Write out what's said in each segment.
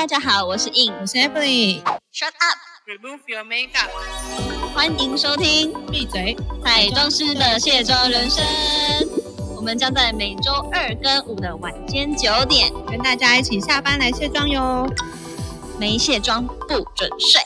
大家好，我是 In，我是 Emily。Shut up，Remove your makeup. 欢迎收听闭嘴！彩妆师的卸妆人生。我们将在每周二跟五的晚间九点，跟大家一起下班来卸妆哟。没卸妆不准睡。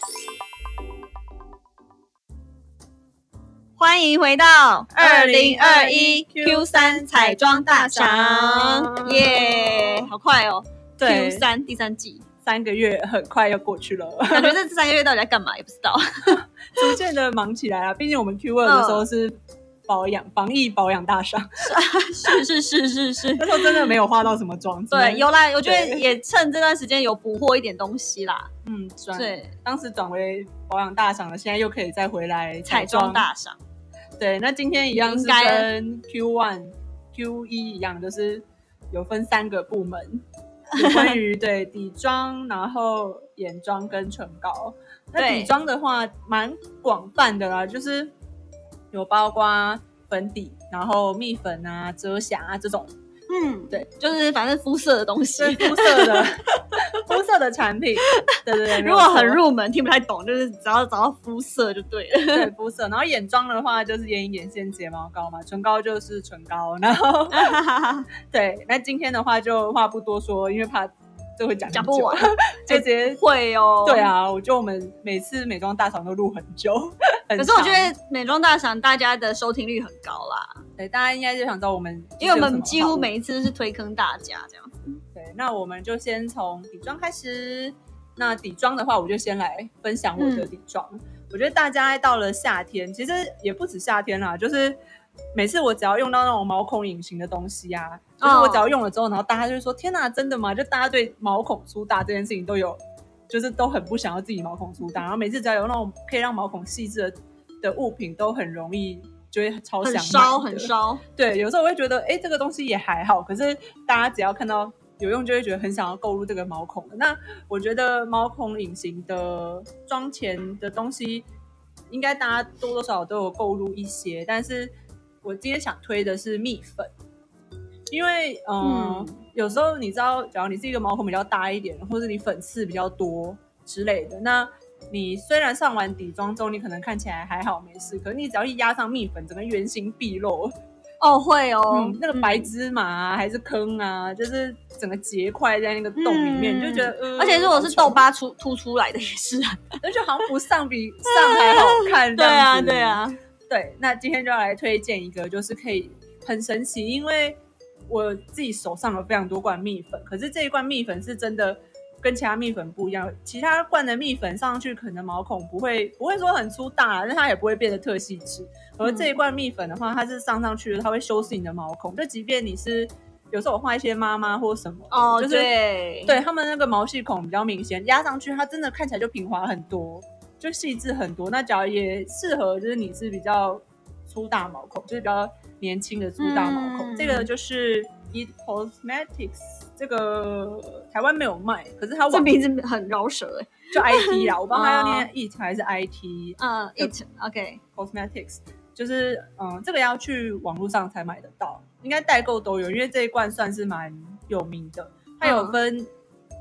欢迎回到二零二一 Q 三彩妆大赏，耶！好快哦对，Q 三第三季，三个月很快要过去了，感觉这三个月到底在干嘛也不知道。逐渐的忙起来了。毕竟我们 Q 二的时候是保养、防疫保养大赏，是是是是是，那时候真的没有化到什么妆。对，有啦，我觉得也趁这段时间有补货一点东西啦。嗯转，对，当时转为保养大赏了，现在又可以再回来彩妆。大赏，对，那今天一样是跟 Q one、Q 一一样，就是有分三个部门，有关 于对底妆，然后眼妆跟唇膏。那底妆的话，蛮广泛的啦，就是有包括粉底，然后蜜粉啊、遮瑕啊这种，嗯，对，就是反正肤色的东西。肤色的肤色的产品。对对对，如果很入门听不太懂，就是只要找到肤色就对了。对 肤色，然后眼妆的话就是眼影、眼线、睫毛膏嘛，唇膏就是唇膏，然后 对，那今天的话就话不多说，因为怕这会讲讲不完，就直接。会哦。对。啊，我觉得我们每次美妆大赏都录很久，很可是我觉得美妆大赏大家的收听率很高啦，对大家应该就想知道我们，因为我们几乎每一次都是推坑大家这样子。对，那我们就先从底妆开始。那底妆的话，我就先来分享我的底妆。我觉得大家到了夏天，其实也不止夏天啦，就是每次我只要用到那种毛孔隐形的东西啊，就是我只要用了之后，然后大家就会说：“天哪，真的吗？”就大家对毛孔粗大这件事情都有，就是都很不想要自己毛孔粗大。然后每次只要有那种可以让毛孔细致的的物品，都很容易就会超想烧，很烧。对，有时候我会觉得，哎，这个东西也还好，可是大家只要看到有用，就会觉得很想要购入这个毛孔。那我觉得毛孔隐形的妆前的东西，应该大家多多少少都有购入一些，但是我今天想推的是蜜粉，因为嗯，嗯有时候你知道，假如你是一个毛孔比较大一点，或者你粉刺比较多之类的，那你虽然上完底妆之后，你可能看起来还好没事，可是你只要一压上蜜粉，整个原形毕露。哦，会哦嗯，，那个白芝麻啊，还是坑啊，就是整个结块在那个洞里面，嗯你就觉得，呃而且如果是痘，疤出凸出来的也是啊。而且好像不上比上还好看。对啊，对，啊。对。那今天就要来推荐一个，就是可以很神奇，因为我自己手上有非常多罐蜜粉，可是这一罐蜜粉是真的。跟其他蜜粉不一样，其他罐的蜜粉上去可能毛孔不会不会说很粗大，但它也不会变得特细致。而这一罐蜜粉的话，它是上上去的，它会修饰你的毛孔。就即便你是有时候我画一些妈妈或什么，哦，就是对对他们那个毛细孔比较明显，压上去它真的看起来就平滑很多，就细致很多。那假如也适合就是你是比较粗大毛孔，就是比较年轻的粗大毛孔，嗯这个就是 Eat Cosmetics，这个台湾没有卖，可是它网这名字很饶舌哎。就 IT 啦，我不知道它要哦念 Eat 还是 IT 嗯，it OK，Cosmetics，就是嗯，这个要去网络上才买得到，应该代购都有，因为这一罐算是蛮有名的。它有嗯分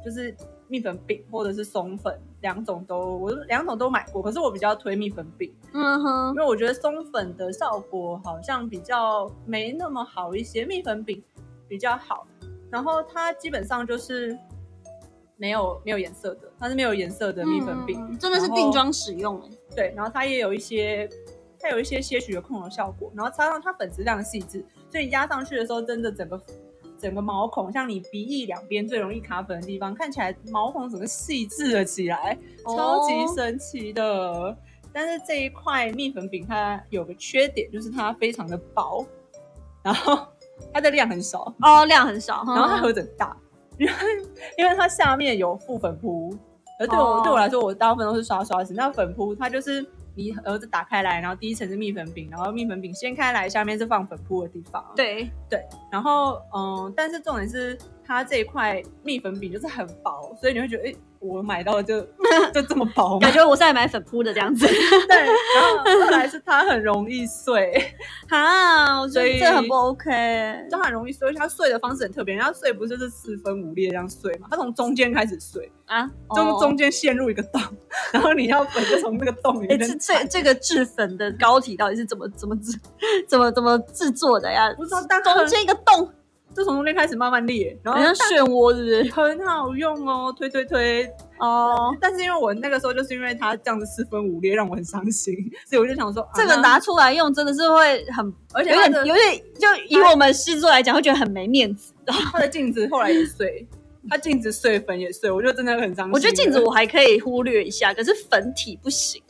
就是蜜粉饼或者是松粉两种都，我两种都买过，可是我比较推蜜粉饼，嗯哼因，为我觉得松粉的效果好像比较没那么好一些，蜜粉饼比较好。然后它基本上就是没有没有颜色的，它是没有颜色的蜜粉饼，嗯真的是定妆使用哎。对，然后它也有一些，它有一些些许的控油效果，然后加上它粉质量细致，所以你压上去的时候，真的整个整个毛孔，像你鼻翼两边最容易卡粉的地方，看起来毛孔整个细致了起来，超级哦神奇的。但是这一块蜜粉饼它有个缺点，就是它非常的薄，然后它的量很少，哦，量很少，然后它嗯盒子很大，因为因为它下面有附粉扑，而对我、哦对我来说，我大部分都是刷刷子。那粉扑它就是你盒子打开来，然后第一层是蜜粉饼，然后蜜粉饼掀开来，下面是放粉扑的地方。对，对，然后嗯，但是重点是它这一块蜜粉饼就是很薄，所以你会觉得，哎、我买到的就 就这么薄感。觉我是来买粉扑的这样子。对，然后后来是它很容易碎，啊，我觉所以得这很不 OK。就很容易碎，而且它碎的方式很特别，人家碎不是就是四分五裂这样碎嘛，它从中间开始碎，啊，中哦中间陷入一个洞，然后你要粉就从那个洞里哎、面这这这个制粉的膏体到底是怎么怎么制怎么怎么制作的呀？不知道但中很间一个洞，就从中间开始慢慢裂，然后漩涡，是不是？很好用哦，推推推。哦，但是因为我那个时候就是因为它这样子四分五裂，让我很伤心，所以我就想说，啊这个拿出来用真的是会很，而且有点有点，就以我们狮子座来讲，会觉得很没面子。然后它的镜子后来也碎，它镜子碎，粉也碎，我就真的很伤心。我觉得镜子我还可以忽略一下，可是粉体不行。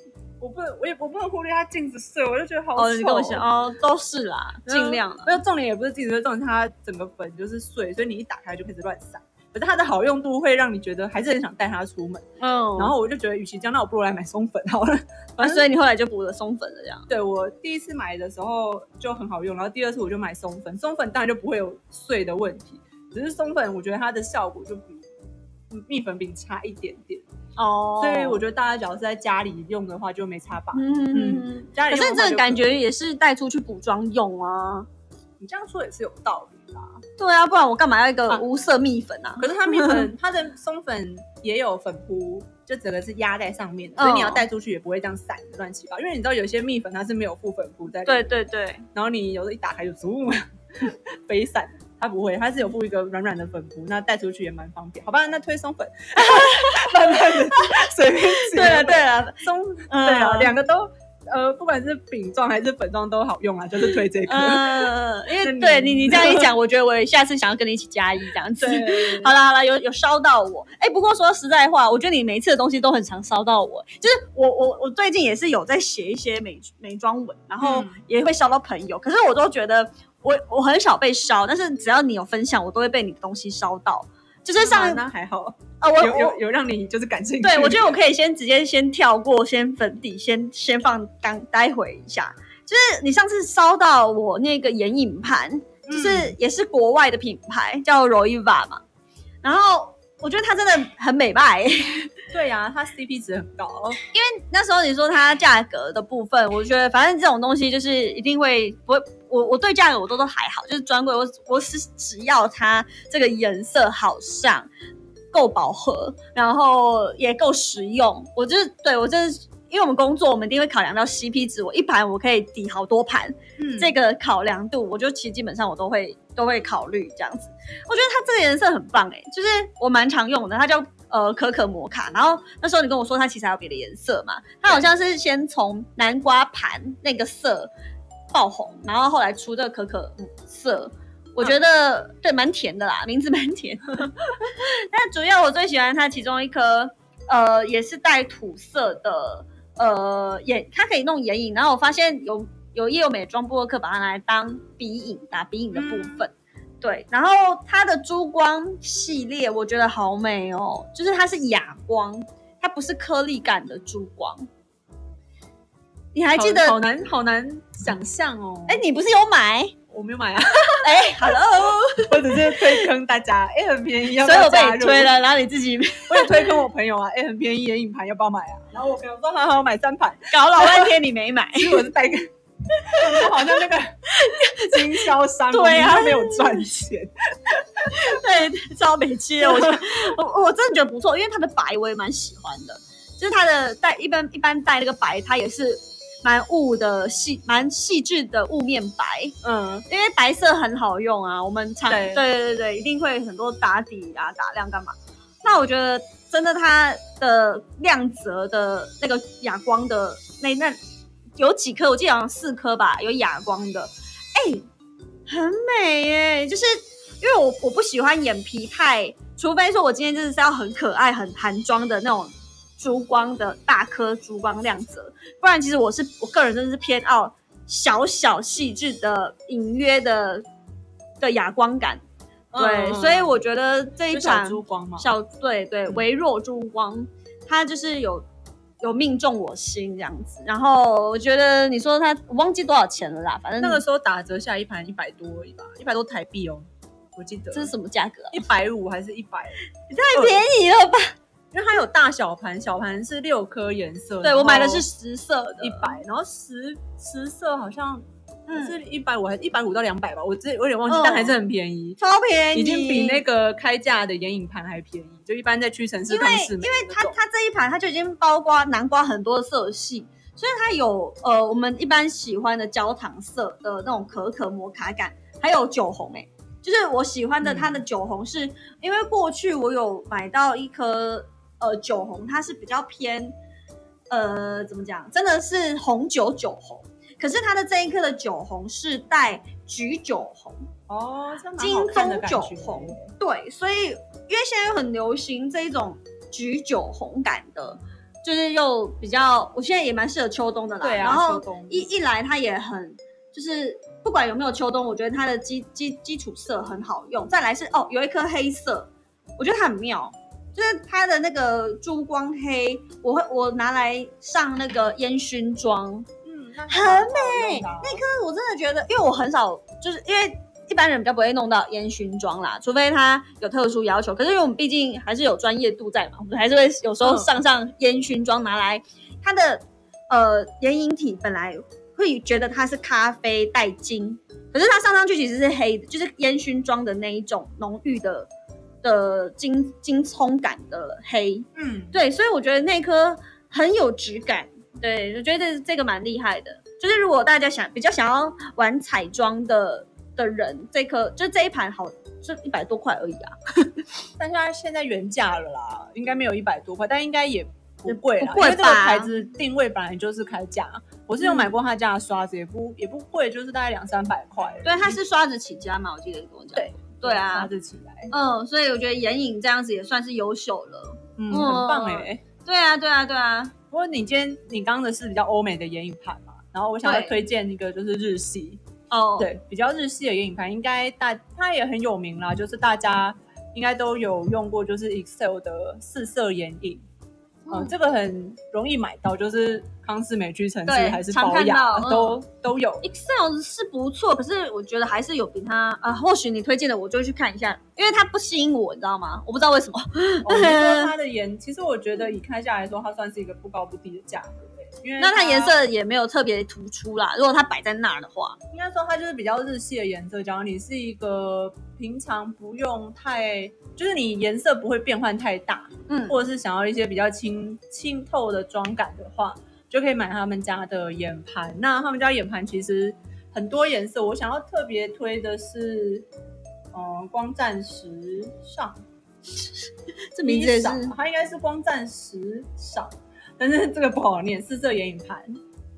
我不能，我也我不能忽略它镜子碎，我就觉得好丑。哦，你跟我讲哦，都是啦，尽量啦。没有重点也不是镜子，重点是它整个粉就是碎，所以你一打开就开始乱散。可是它的好用度会让你觉得还是很想带它出门，嗯，然后我就觉得，与其这样，那我不如来买松粉好了。啊，所以你后来就补了松粉了，这样。对我第一次买的时候就很好用，然后第二次我就买松粉，松粉当然就不会有碎的问题，只是松粉我觉得它的效果就比嗯蜜粉饼差一点点，哦所以我觉得大家只要是在家里用的话就没差吧。嗯，可是家里用的话就这个感觉也是带出去补妆用啊。你这样说也是有道理啦。对啊，不然我干嘛要一个啊无色蜜粉啊？可是它蜜粉，它的松粉也有粉扑，就整个是压在上面的，所以你要带出去也不会这样散的乱七八糟。因为你知道有些蜜粉它是没有附粉扑在对对对，然后你有时候一打开就足 飞散。它不会，它是有附一个软软的粉扑，那带出去也蛮方便。好吧，那推松粉，慢慢的随便挤。对了对了，松嗯对啊，两个都呃，不管是饼状还是粉状都好用啊，就是推这个。嗯，因为那你对你你这样一 讲，我觉得我下次想要跟你一起加一这样子。对，好了好了，有有烧到我。哎、不过说实在话，我觉得你每一次的东西都很常烧到我。就是我我我最近也是有在写一些美美妆文，然后嗯也会烧到朋友，可是我都觉得我我很少被烧，但是只要你有分享，我都会被你的东西烧到。就是上啊那还好，啊，我我有有有让你就是感兴趣。对，我觉得我可以先直接先跳过，先粉底，先先放刚待会一下。就是你上次烧到我那个眼影盘，就是嗯也是国外的品牌，叫 Roiva 嘛。然后我觉得它真的很美败、对呀、它 CP 值很高。因为那时候你说它价格的部分，我觉得反正这种东西就是一定会不会，我我对价格我都都还好，就是专柜我我是只要它这个颜色好上，够饱和，然后也够实用，我就是对我就是。因为我们工作，我们一定会考量到 CP 值。我一盘我可以抵好多盘，嗯这个考量度，我就其实基本上我都会都会考虑这样子。我觉得它这个颜色很棒哎、就是我蛮常用的，它叫呃可可摩卡。然后那时候你跟我说它其实还有别的颜色嘛，它好像是先从南瓜盘那个色爆红，然后后来出这个可可色。我觉得、对蛮甜的啦，名字蛮甜。但主要我最喜欢它其中一颗，呃，也是带土色的，呃，眼它可以弄眼影。然后我发现有有也有美妆部落客把它拿来当鼻影打鼻影的部分。对，然后它的珠光系列我觉得好美哦，就是它是哑光，它不是颗粒感的珠光。你还记得？好好难好难想象哦。哎、你不是有买？我没有买啊，哎、h e l l o 我只是推坑大家，哎、很便宜，所以我被推了，然后你自己 我也推坑我朋友啊，哎、很便宜，眼影盘要不要买啊？然后我朋友说好好买三盘，搞老半天，你没买。其实我是带个，我好像那个 经销商，对啊。没有赚钱。对，超美气的，我 我我真的觉得不错，因为它的白我也蛮喜欢的，就是它的带一般一般带那个白，它也是蛮雾的细蛮细致的雾面白，嗯，因为白色很好用啊，我们常对。对对对对，一定会很多打底啊打亮干嘛？那我觉得真的它的亮泽的那个哑光的那那有几颗，我记得好像四颗吧，有哑光的，哎、很美耶，就是因为我我不喜欢眼皮太，除非说我今天真的是要很可爱、很韩妆的那种珠光的大颗珠光亮泽，不然其实我是我个人真的是偏爱小小细致的隐约的的哑光感。对，嗯所以我觉得这一款小珠光嘛，小对对嗯微弱珠光，它就是有有命中我心这样子。然后我觉得你说它，我忘记多少钱了啦，反正那个时候打折下一盘一百多而已吧，一百多台币哦，我记得这是什么价格啊？一百五还是一百？太便宜了吧？因为它有大小盘，小盘是六颗颜色，对我买的是十色的，一百，然后十十色好像嗯是一百五还一百五到两百吧，我这我有点忘记，嗯。但还是很便宜。超便宜，已经比那个开价的眼影盘还便宜，就一般在屈臣氏、因为康士美因为它它这一盘它就已经包括南瓜很多的色系，所以它有呃我们一般喜欢的焦糖色的那种可可摩卡感，还有酒红哎、就是我喜欢的嗯。它的酒红是，因为过去我有买到一颗呃酒红，它是比较偏呃怎么讲，真的是红酒酒红，可是它的这一颗的酒红是带橘酒红。哦，金棕酒红，对，所以因为现在又很流行这一种橘酒红感的，就是又比较，我现在也蛮适合秋冬的啦。对啊然后一一来它也很，就是不管有没有秋冬，我觉得它的基基基础色很好用。再来是哦，有一颗黑色，我觉得它很妙。就是它的那个珠光黑，我会我拿来上那个烟熏妆，很美那颗我真的觉得，因为我很少，就是因为一般人比较不会弄到烟熏妆啦，除非他有特殊要求。可是因为我们毕竟还是有专业度在嘛，我们还是会有时候嗯上上烟熏妆拿来，它的呃眼影体本来会觉得它是咖啡带金，可是它上上去其实是黑的，就是烟熏妆的那一种浓郁的的金金葱感的黑。嗯，对，所以我觉得那颗很有质感。对，我觉得这这个蛮厉害的。就是如果大家想比较想要玩彩妆的的人，这颗就这一盘好是一百多块而已啊。但是它现在原价了啦，应该没有一百多块，但应该也不贵啦，不贵因为这个牌子定位本来就是开价。我是有买过他家的刷子，也不也不贵，就是大概两三百块。对，它是刷子起家嘛，我记得你跟我讲。对对啊刷子起来，嗯，所以我觉得眼影这样子也算是优秀了。嗯，嗯很棒哎、对啊，对啊，对啊。不过你今天你刚刚的是比较欧美的眼影盘嘛，然后我想要推荐一个就是日系，哦，，对，比较日系的眼影盘，应该大它也很有名啦，就是大家应该都有用过，就是 Excel 的四色眼影。嗯，嗯这个很容易买到，就是康氏美屈臣氏还是常宝雅看到嗯都都有。Excel 是不错，可是我觉得还是有比它啊，或许你推荐的我就会去看一下，因为它不吸引我，你知道吗？我不知道为什么。我觉得它的颜，其实我觉得以开价来说，它算是一个不高不低的价格欸因为那它颜色也没有特别突出啦。如果它摆在那儿的话，应该说它就是比较日系的颜色。假如你是一个平常不用太，就是你颜色不会变换太大，嗯，或者是想要一些比较清清透的妆感的话，就可以买他们家的眼盘。那他们家眼盘其实很多颜色，我想要特别推的是，嗯、光暂时尚，这名字也是少它应该是光暂时尚，但是这个不好念，四色眼影盘。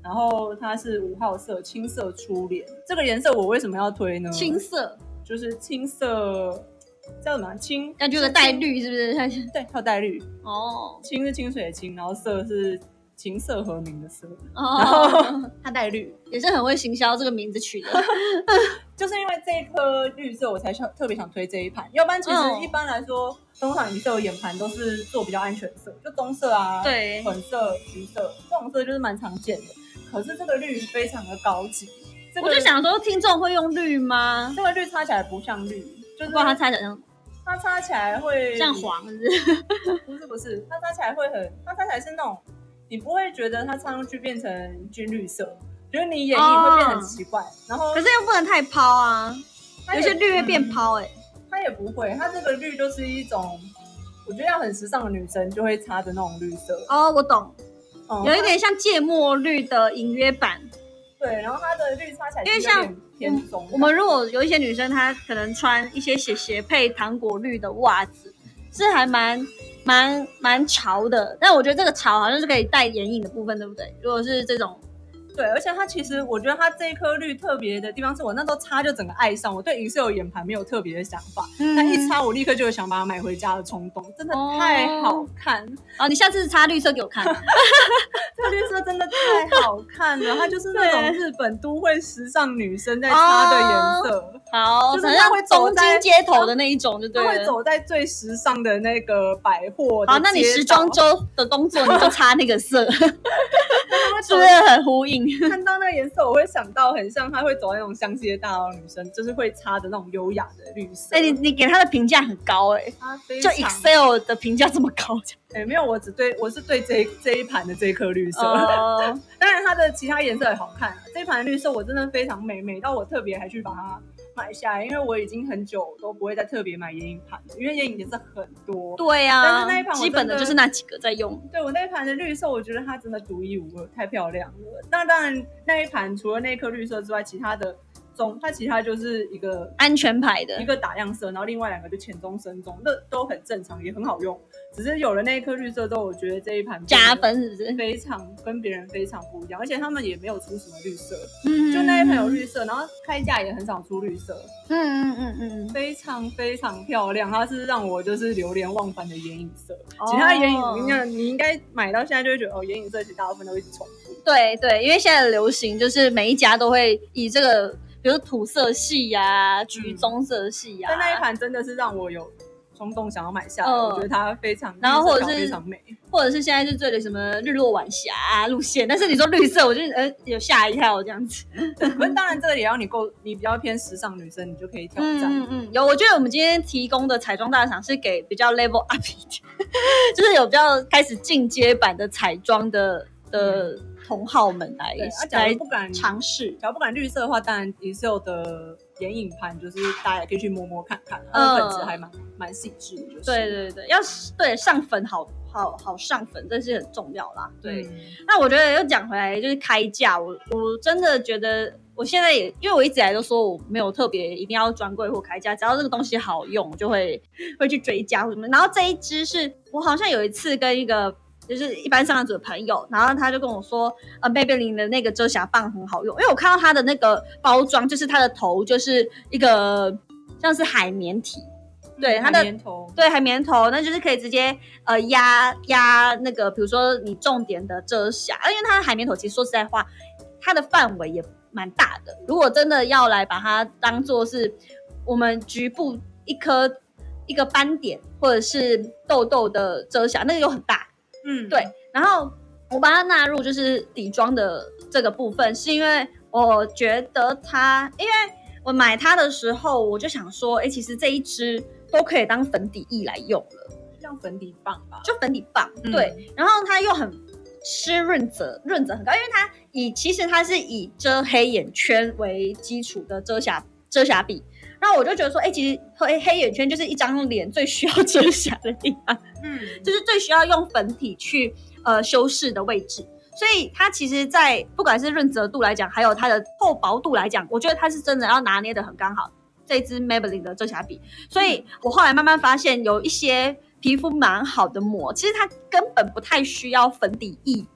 然后它是五号色，青色初恋。这个颜色我为什么要推呢？青色，就是青色，叫什么？青感觉有个带，绿，是不是对，它有带绿。哦青是清水的青，然后色是琴瑟和鸣的瑟，然哦，后 它带绿，也是很会行销，这个名字取的。就是因为这一颗绿色，我才想特别想推这一盘。要不然其实嗯一般来说，通常你色眼盘都是做比较安全色，就棕色啊、对，粉色、橘色这种色就是蛮常见的。可是这个绿非常的高级，这个我就想说，听众会用绿吗？这个绿擦起来不像绿，就是它擦起来像它擦起来会像黄，是不是？不是不是，它擦起来会很，它擦起来是那种，你不会觉得它擦上去变成军绿色，觉得你眼影会变很奇怪。然后可是又不能太抛啊，有些绿会变嗯抛哎。它也不会，它这个绿就是一种，我觉得要很时尚的女生就会擦的那种绿色，哦，我懂，嗯有一点像芥末绿的隐约版。对，然后它的绿擦起来因为像。我们如果有一些女生，她可能穿一些鞋鞋配糖果绿的袜子，是还蛮蛮蛮潮的。但我觉得这个潮好像是可以带眼影的部分，对不对？如果是这种，对，而且它其实我觉得它这一颗绿特别的地方是我那时候擦就整个爱上，我对银色有眼盘没有特别的想法，嗯但一擦我立刻就有想把它买回家的冲动，真的哦太好看。哦，你下次擦绿色给我看。这个绿色真的太好看了，它就是那种日本都会时尚女生在擦的颜色，好，就是它会走东在京街头的那一种，就对它会。走在最时尚的那个百货的好，那你时装周的工作你就擦那个色，是不是很呼应？看到那个颜色，我会想到很像她会走在那种香榭大道的女生，就是会擦的那种优雅的绿色。哎、你你给她的评价很高哎、就 Excel 的评价这么高，哎、没有，我只对我是对这一这一盘的这一颗绿色。哦，当然，它的其他颜色也好看、啊。这一盘绿色我真的非常美，美到我特别还去把它买下来，因为我已经很久都不会再特别买眼影盘了，因为眼影颜色很多。对啊，但是那一盘基本的就是那几个在用。对我那一盘的绿色，我觉得它真的独一无二，太漂亮了。那当然，那一盘除了那一颗绿色之外，其他的棕它其他就是一个安全牌的一，个打样色，然后另外两个就浅棕、深棕，那都很正常，也很好用。只是有了那一颗绿色之后，我觉得这一盘加分是不是？非常跟别人非常不一样，而且他们也没有出什么绿色，嗯就那一盘有绿色，然后开价也很少出绿色，嗯嗯嗯嗯嗯，非常非常漂亮，它是让我就是流连忘返的眼影色。哦其他眼影你看，你应该买到现在就会觉得哦，眼影色其实大部分都一直重复。对对，因为现在的流行就是每一家都会以这个，比如土色系呀、橘棕色系呀、但那一盘真的是让我有冲动想要买下来，嗯我觉得它非常，然后或者是非常美。或者是现在是最流行什么日落晚霞啊路线，但是你说绿色，我就呃有吓一跳这样子。不是，当然这个也要你够，你比较偏时尚女生，你就可以挑战。嗯嗯嗯，有，我觉得我们今天提供的彩妆大赏是给比较 level up 一点，就是有比较开始进阶版的彩妆的的同好们来对，啊，假来如不敢尝试。假如不敢绿色的话，当然 e x c e 的眼影盘就是大家也可以去摸摸看看，它的粉质还蛮蛮细致的，就是对对对，要是对上粉好好好上粉，这是很重要啦。对，嗯那我觉得又讲回来，就是开价，我我真的觉得我现在也，因为我一直以来都说我没有特别一定要专柜或开价，只要这个东西好用，我就会会去追加或什么。然后这一支是我好像有一次跟一个。就是一般上班族的朋友，然后他就跟我说，呃，贝贝林的那个遮瑕棒很好用，因为我看到它的那个包装，就是它的头就是一个像是海绵体，对它的海绵头，对，海绵头，那就是可以直接呃压压那个，比如说你重点的遮瑕，因为它的海绵头其实说实在话，它的范围也蛮大的。如果真的要来把它当做是我们局部一颗一个斑点或者是痘痘的遮瑕，那个又很大，嗯，对，然后我把它纳入就是底妆的这个部分，是因为我觉得它，因为我买它的时候，我就想说，哎，其实这一支都可以当粉底液来用了，像粉底棒吧，就粉底棒，嗯对，然后它又很湿润泽，润泽很高，因为它以其实它是以遮黑眼圈为基础的遮瑕遮瑕笔。然后我就觉得说，哎、其实黑黑眼圈就是一张脸最需要遮瑕的地方，嗯，就是最需要用粉体去呃修饰的位置。所以它其实，在不管是润泽度来讲，还有它的厚薄度来讲，我觉得它是真的要拿捏的很刚好。这支 Maybelline 的遮瑕笔，所以我后来慢慢发现，有一些皮肤蛮好的膜，其实它根本不太需要粉底液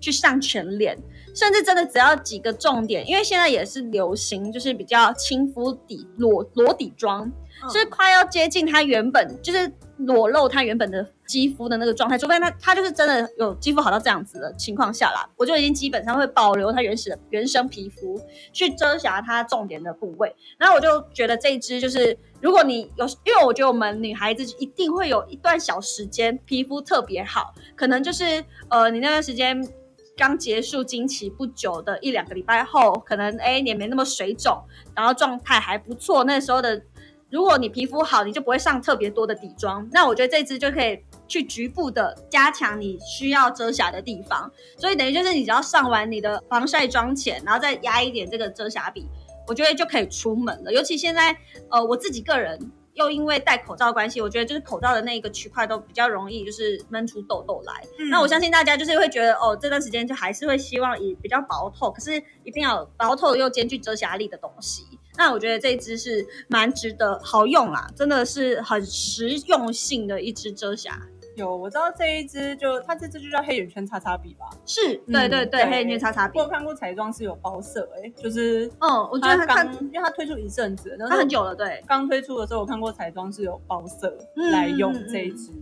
去上全脸，甚至真的只要几个重点，因为现在也是流行，就是比较亲肤底裸裸底妆，嗯就是快要接近它原本就是裸露它原本的肌肤的那个状态，除非它它就是真的有肌肤好到这样子的情况下啦，我就已经基本上会保留它原始的原生皮肤，去遮瑕它重点的部位。然后我就觉得这一支就是，如果你有，因为我觉得我们女孩子一定会有一段小时间皮肤特别好，可能就是呃你那段时间。刚结束经期不久的一两个礼拜后，可能哎脸没那么水肿，然后状态还不错，那时候的如果你皮肤好，你就不会上特别多的底妆。那我觉得这支就可以去局部的加强你需要遮瑕的地方。所以等于就是你只要上完你的防晒妆前，然后再压一点这个遮瑕笔，我觉得就可以出门了。尤其现在，呃，我自己个人又因为戴口罩的关系，我觉得就是口罩的那个区块都比较容易就是闷出痘痘来。嗯那我相信大家就是会觉得，哦，这段时间就还是会希望以比较薄透，可是一定要薄透又兼具遮瑕力的东西。那我觉得这一支是蛮值得好用啦，真的是很实用性的一支遮瑕。有我知道这一支就它这支就叫黑眼圈擦擦笔吧，是，嗯对对对，对黑眼圈擦擦笔我。有看过彩妆是有包色哎、就是嗯，我觉得它刚看因为它推出一阵子，它很久了，对。刚推出的时候，我看过彩妆是有包色嗯来用这一支，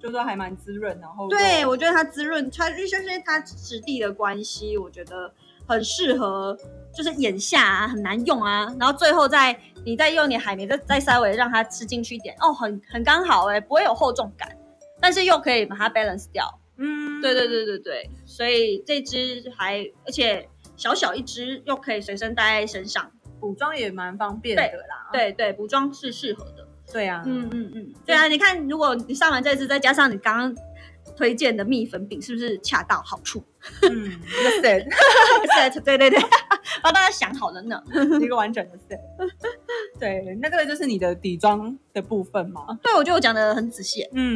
就说还蛮滋润，然后对，我觉得它滋润，它就是因为它质地的关系，我觉得很适合，就是眼下啊很难用啊，然后最后再你再用点海绵，再再稍微让它吃进去一点，哦，很很刚好哎、不会有厚重感，但是又可以把它 balance 掉。嗯，对对对对对，所以这支还而且小小一支，又可以随身带在身上。补妆也蛮方便的啦。对对，补妆是适合的。对啊，嗯嗯嗯，对啊，你看，如果你上完这支，再加上你刚刚推荐的蜜粉饼，是不是恰到好处？嗯，一个 set，set，对对对，帮大家想好了呢。一个完整的 set。对，那这个就是你的底妆的部分嘛。对，我觉得我讲的很仔细。嗯，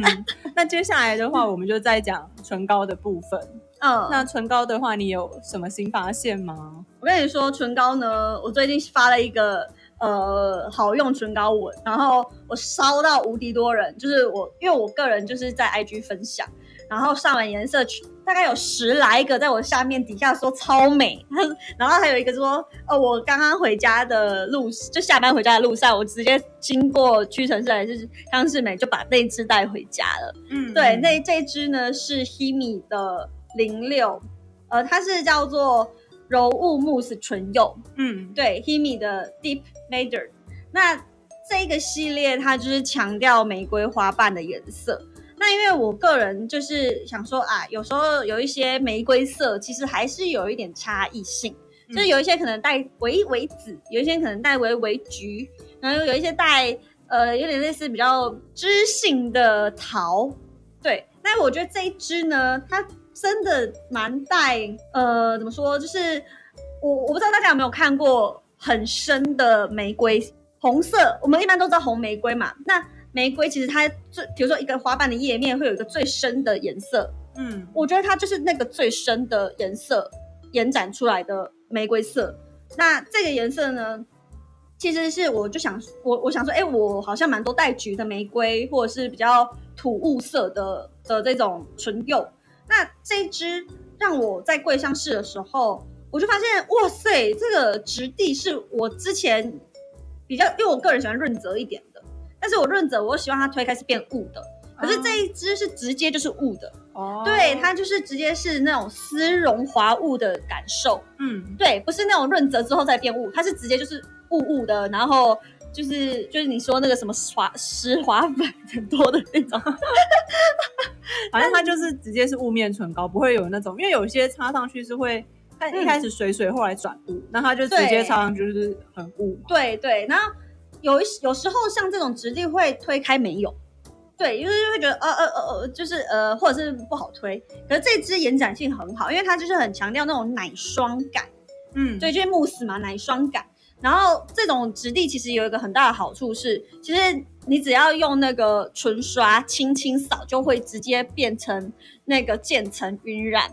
那接下来的话，我们就再讲唇膏的部分。嗯，那唇膏的话，你有什么新发现吗？我跟你说，唇膏呢，我最近发了一个呃好用唇膏文，然后我烧到无敌多人，就是我因为我个人就是在 IG 分享，然后上完颜色大概有十来个在我下面底下说超美，然后还有一个说，呃，我刚刚回家的路就下班回家的路上，我直接经过屈臣氏还是康士美，就把那支带回家了。嗯对，那这支呢是 Himi 的零六，呃，它是叫做柔雾慕斯唇釉，嗯对，Himi 的 Deep Madder。那这个系列它就是强调玫瑰花瓣的颜色。那因为我个人就是想说啊，有时候有一些玫瑰色其实还是有一点差异性，嗯就是有一些可能带微微紫，有一些可能带微微橘，然后有一些带呃有点类似比较知性的桃。对，那我觉得这一支呢，它真的蛮带呃怎么说，就是我我不知道大家有没有看过很深的玫瑰红色，我们一般都知道红玫瑰嘛，那玫瑰其实它最，比如说一个花瓣的叶面会有一个最深的颜色，嗯我觉得它就是那个最深的颜色延展出来的玫瑰色。那这个颜色呢，其实是我就想我我想说，哎、我好像蛮多带橘的玫瑰，或者是比较土雾色的的这种唇釉。那这一支让我在柜上试的时候，我就发现，哇塞，这个质地是我之前比较，因为我个人喜欢润泽一点的，但是我润泽我希望它推开是变雾的，可是这一支是直接就是雾的。哦对，它就是直接是那种丝绒滑雾的感受，嗯对，不是那种润泽之后再变雾，它是直接就是雾雾的，然后就是就是你说那个什么滑湿滑粉很多的那种，反正它就是直接是雾面唇膏，不会有那种，因为有些擦上去是会，它一开始水水，后来转雾，那它就直接对擦上去就是很雾嘛。对对，然后有一有时候像这种质地会推开没有。对，就是会觉得呃呃呃呃，就是呃，或者是不好推。可是这支延展性很好，因为它就是很强调那种奶霜感。嗯，对，就是慕斯嘛，奶霜感。然后这种质地其实有一个很大的好处是，其实你只要用那个唇刷轻轻扫，就会直接变成那个渐层晕染。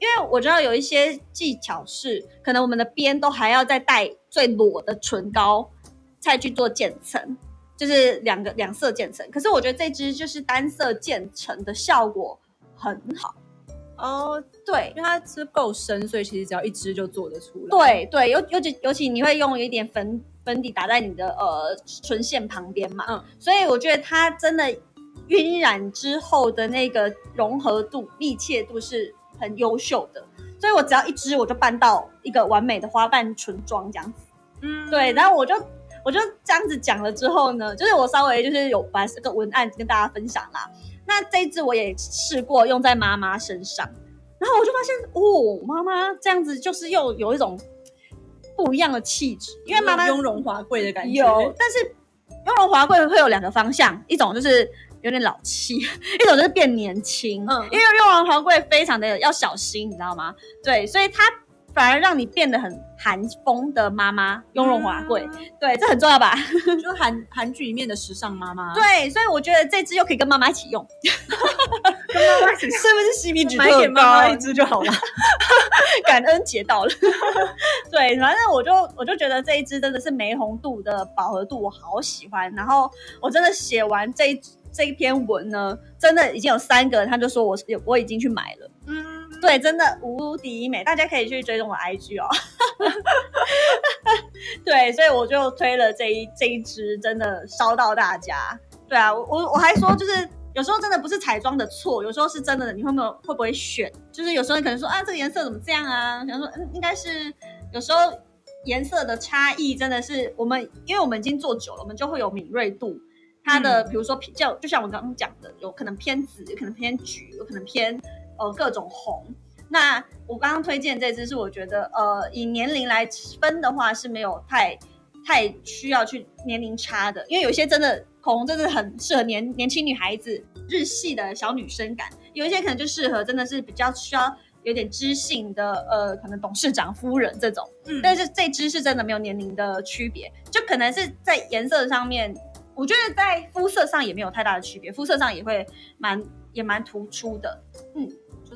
因为我知道有一些技巧是，可能我们的边都还要再带最裸的唇膏，再去做渐层，就是两个两色渐层。可是我觉得这支就是单色渐层的效果很好。哦，对，因为它是够深，所以其实只要一支就做得出来。，对对，尤尤其尤其你会用一点粉粉底打在你的呃唇线旁边嘛，嗯所以我觉得它真的晕染之后的那个融合度、密切度是很优秀的，所以我只要一支我就办到一个完美的花瓣唇妆这样子。嗯对，然后我就我就这样子讲了之后呢，就是我稍微就是有把这个文案跟大家分享啦。那这一支我也试过用在妈妈身上，然后我就发现哦，妈妈这样子就是又有一种不一样的气质，因为妈妈雍容华贵的感觉。有，但是雍容华贵会有两个方向，一种就是有点老气，一种就是变年轻。嗯因为雍容华贵非常的要小心，你知道吗？对，所以它反而让你变得很韩风的妈妈，雍容华贵。对，这很重要吧？嗯，就韩韩剧里面的时尚妈妈。，对，所以我觉得这支又可以跟妈妈一起用，跟妈妈一起是不是 CP 值买给妈妈一支就好了。感恩节到了。对，反正我就我就觉得这一支真的是玫红度的饱和度，我好喜欢。然后我真的写完这一这一篇文呢，真的已经有三个人他就说我是我已经去买了。嗯，对，真的无敌美，大家可以去追踪我 IG 哦。对，所以我就推了这一这一支，真的烧到大家。对啊，我我我还说，就是有时候真的不是彩妆的错，有时候是真的，你会没有会不会选？就是有时候你可能说啊，这个颜色怎么这样啊？想说嗯，应该是有时候颜色的差异真的是我们，因为我们已经做久了，我们就会有敏锐度。它的比如说偏，就就像我刚刚讲的，有可能偏紫，有可能偏橘，有可能偏呃各种红。那我刚刚推荐这支是我觉得呃以年龄来分的话是没有太太需要去年龄差的，因为有些真的口红真的很适合年年轻女孩子日系的小女生感，有一些可能就适合真的是比较需要有点知性的呃可能董事长夫人这种。嗯但是这支是真的没有年龄的区别，就可能是在颜色上面，我觉得在肤色上也没有太大的区别，肤色上也会蛮也蛮突出的。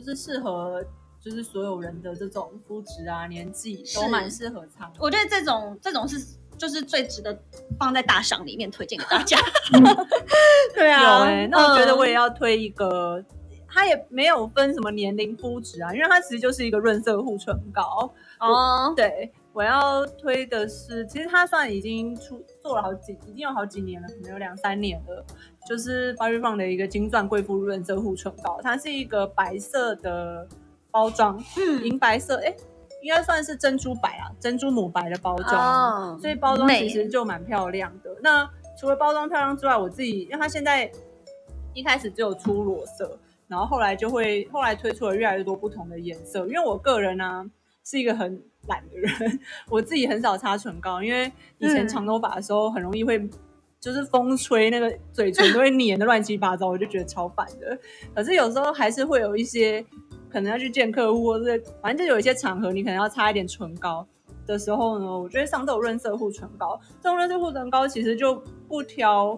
就是适合就是所有人的这种肤质啊、年纪都蛮适合擦。我觉得这种这种是就是最值得放在大赏里面推荐给大家。对有啊，哎、那我觉得我也嗯要推一个，它也没有分什么年龄肤质啊，因为它其实就是一个润色护唇膏。哦，对，我要推的是，其实它算已经出做了好几，已经有好几年了，可能有两三年了。就是 Bobbi Brown 的一个金钻贵妇润色护唇膏，它是一个白色的包装，嗯银白色，哎、应该算是珍珠白啊，珍珠母白的包装。哦所以包装其实就蛮漂亮的。那除了包装漂亮之外，我自己因为它现在一开始只有出裸色，然后后来就会后来推出了越来越多不同的颜色。因为我个人呢、是一个很懒的人，我自己很少擦唇膏，因为以前嗯长头发的时候很容易会。就是风吹那个嘴唇都会粘的乱七八糟，我就觉得超烦的。可是有时候还是会有一些可能要去见客户，或者是反正就有一些场合，你可能要擦一点唇膏的时候呢，我觉得上这种润色护唇膏，这种润色护唇膏其实就不挑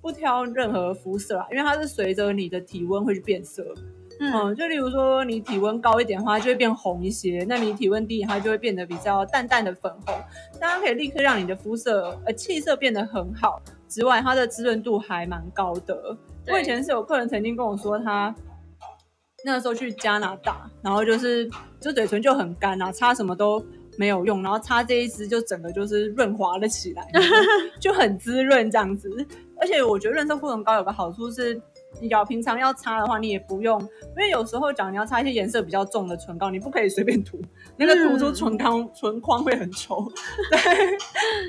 不挑任何肤色啊，因为它是随着你的体温会去变色。嗯嗯，就例如说你体温高一点的话，它就会变红一些；那你体温低，它就会变得比较淡淡的粉红。但它可以立刻让你的肤色呃气色变得很好，之外它的滋润度还蛮高的。我以前是有客人曾经跟我说，他那个时候去加拿大，然后就是就嘴唇就很干啊，擦什么都没有用，然后擦这一支就整个就是润滑了起来，就很滋润这样子。而且我觉得润色护唇膏有个好处是，你要平常要擦的话，你也不用，因为有时候讲你要擦一些颜色比较重的唇膏，你不可以随便涂，那个涂出唇膏、唇框会很丑。对，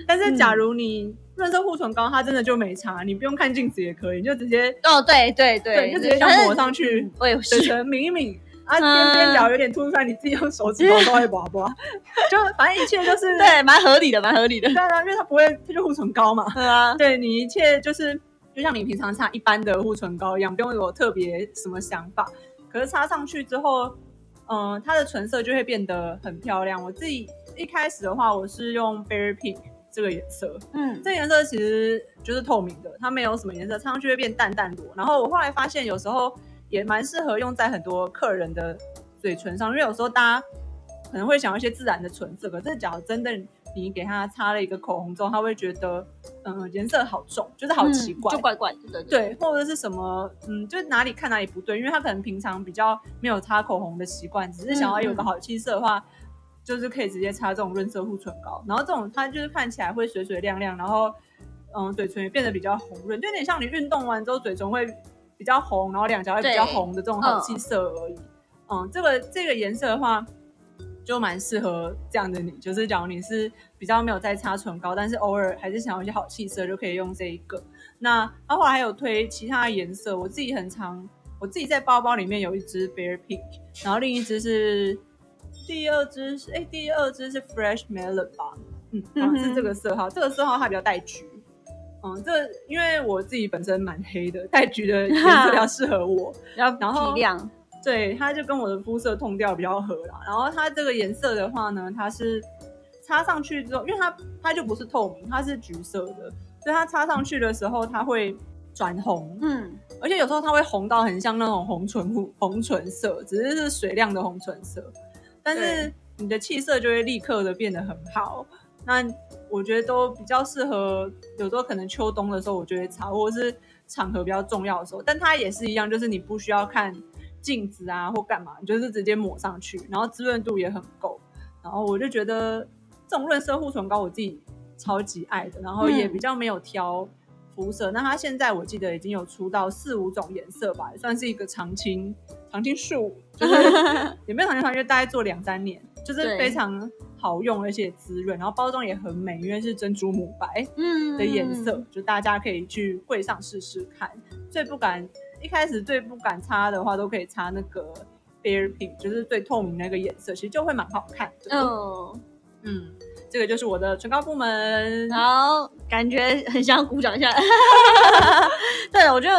但是假如你润色护唇膏，它真的就没擦，你不用看镜子也可以，你就直接哦，对对对，对，就直接这样抹上去，我也是，嘴唇抿一抿。啊，嗯。边边角有点凸出来，你自己用手指头稍微刮刮，就反正一切就是对，蛮合理的，蛮合理的。对啊，因为它不会，它就护唇膏嘛，对啊，对你一切就是就像你平常擦一般的护唇膏一样，不用有特别什么想法。可是擦上去之后，嗯、它的唇色就会变得很漂亮。我自己一开始的话，我是用 Berry Pink 这个颜色，嗯，这颜色其实就是透明的，它没有什么颜色，擦上去会变淡淡的。然后我后来发现，有时候也蛮适合用在很多客人的嘴唇上，因为有时候大家可能会想要一些自然的唇色，可是假如真的你给他擦了一个口红之后，他会觉得，嗯，颜色好重，就是好奇怪，嗯就怪怪的，对或者是什么，嗯，就是哪里看哪里不对，因为他可能平常比较没有擦口红的习惯，只是想要有个好气色的话，就是可以直接擦这种润色护唇膏，然后这种它就是看起来会水水亮亮，然后嗯，嘴唇也变得比较红润，就有点像你运动完之后嘴唇会比较红，然后两颊会比较对红的这种好气色而已。嗯这个这个颜色的话。就蛮适合这样的你，就是假如你是比较没有在擦唇膏，但是偶尔还是想要一些好气色，就可以用这一个。那他后来还有推其他的颜色，我自己很常，我自己在包包里面有一支 Bear Pink，然后另一支是第二支是哎，第二支是 Fresh Melon 吧，嗯，好像是这个色号，这个色号它比较带橘。嗯，这因为我自己本身蛮黑的，带橘的颜色比较适合我。然后然后体谅，对，它就跟我的肤色痛调比较合啦。然后它这个颜色的话呢，它是擦上去之后，因为它它就不是透明，它是橘色的，所以它擦上去的时候它会转红，嗯，而且有时候它会红到很像那种红唇红红唇色，只是是水亮的红唇色，但是你的气色就会立刻的变得很好。那我觉得都比较适合，有时候可能秋冬的时候我就会擦，或者是场合比较重要的时候，但它也是一样，就是你不需要看镜子啊或干嘛，你就是直接抹上去，然后滋润度也很够。然后我就觉得这种润色护唇膏我自己超级爱的，然后也嗯比较没有挑肤色。那它现在我记得已经有出到四五种颜色吧，也算是一个常青常青树，就是 也没有常青树，因为大概做两三年，就是非常好用而且滋润，然后包装也很美，因为是珍珠母白。嗯的颜色，就大家可以去柜上试试看。最不敢一开始最不敢擦的话，都可以擦那个 Bare Pink，就是最透明那个颜色，其实就会蛮好看的。嗯，嗯，这个就是我的唇膏部门。好，感觉很想鼓掌一下。对，我就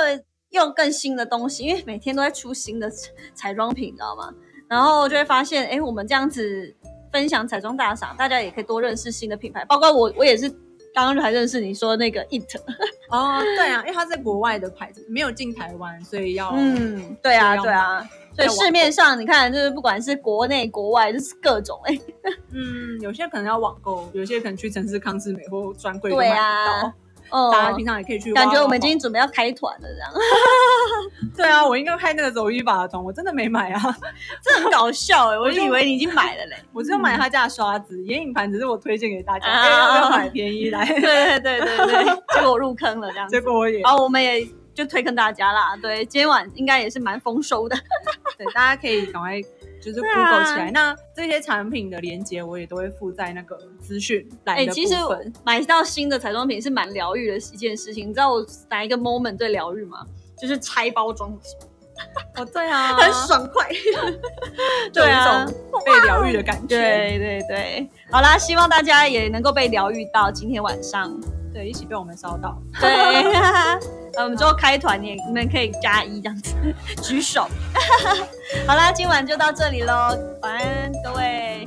用更新的东西，因为每天都在出新的彩妆品，你知道吗？然后就会发现，哎，我们这样子分享彩妆大赏，大家也可以多认识新的品牌，包括我，我也是刚刚还认识你说那个 It。哦，对啊，因为它在国外的牌子，没有进台湾，所以要嗯，对啊，对啊。所以市面上你看，就是不管是国内国外，就是各种哎。嗯，有些可能要网购，有些可能去城市康士美或专柜买到。哦，大家平常也可以去。感觉我们今天准备要开团了，这样。对啊，我应该开那个走一把的团，我真的没买啊，这很搞笑哎，我以为你已经买了嘞。我只有买他家的刷子，眼影盘只是我推荐给大家，要买便宜来。对对对对对，结果我入坑了这样。结果我也，然后我们也。就推坑大家啦，对，今天晚应该也是蛮丰收的，对，大家可以赶快就是 Google 起来。那这些产品的链接我也都会附在那个资讯栏的部分。买到新的彩妆品是蛮疗愈的一件事情，你知道我哪一个 moment 最疗愈吗？就是拆包装哦，对啊，很爽快，对啊，被疗愈的感觉。对对对，好啦，希望大家也能够被疗愈到今天晚上，对，一起被我们烧到，对。啊，我们最后开团，你你们可以加一这样子，举手。好啦，今晚就到这里喽，晚安各位。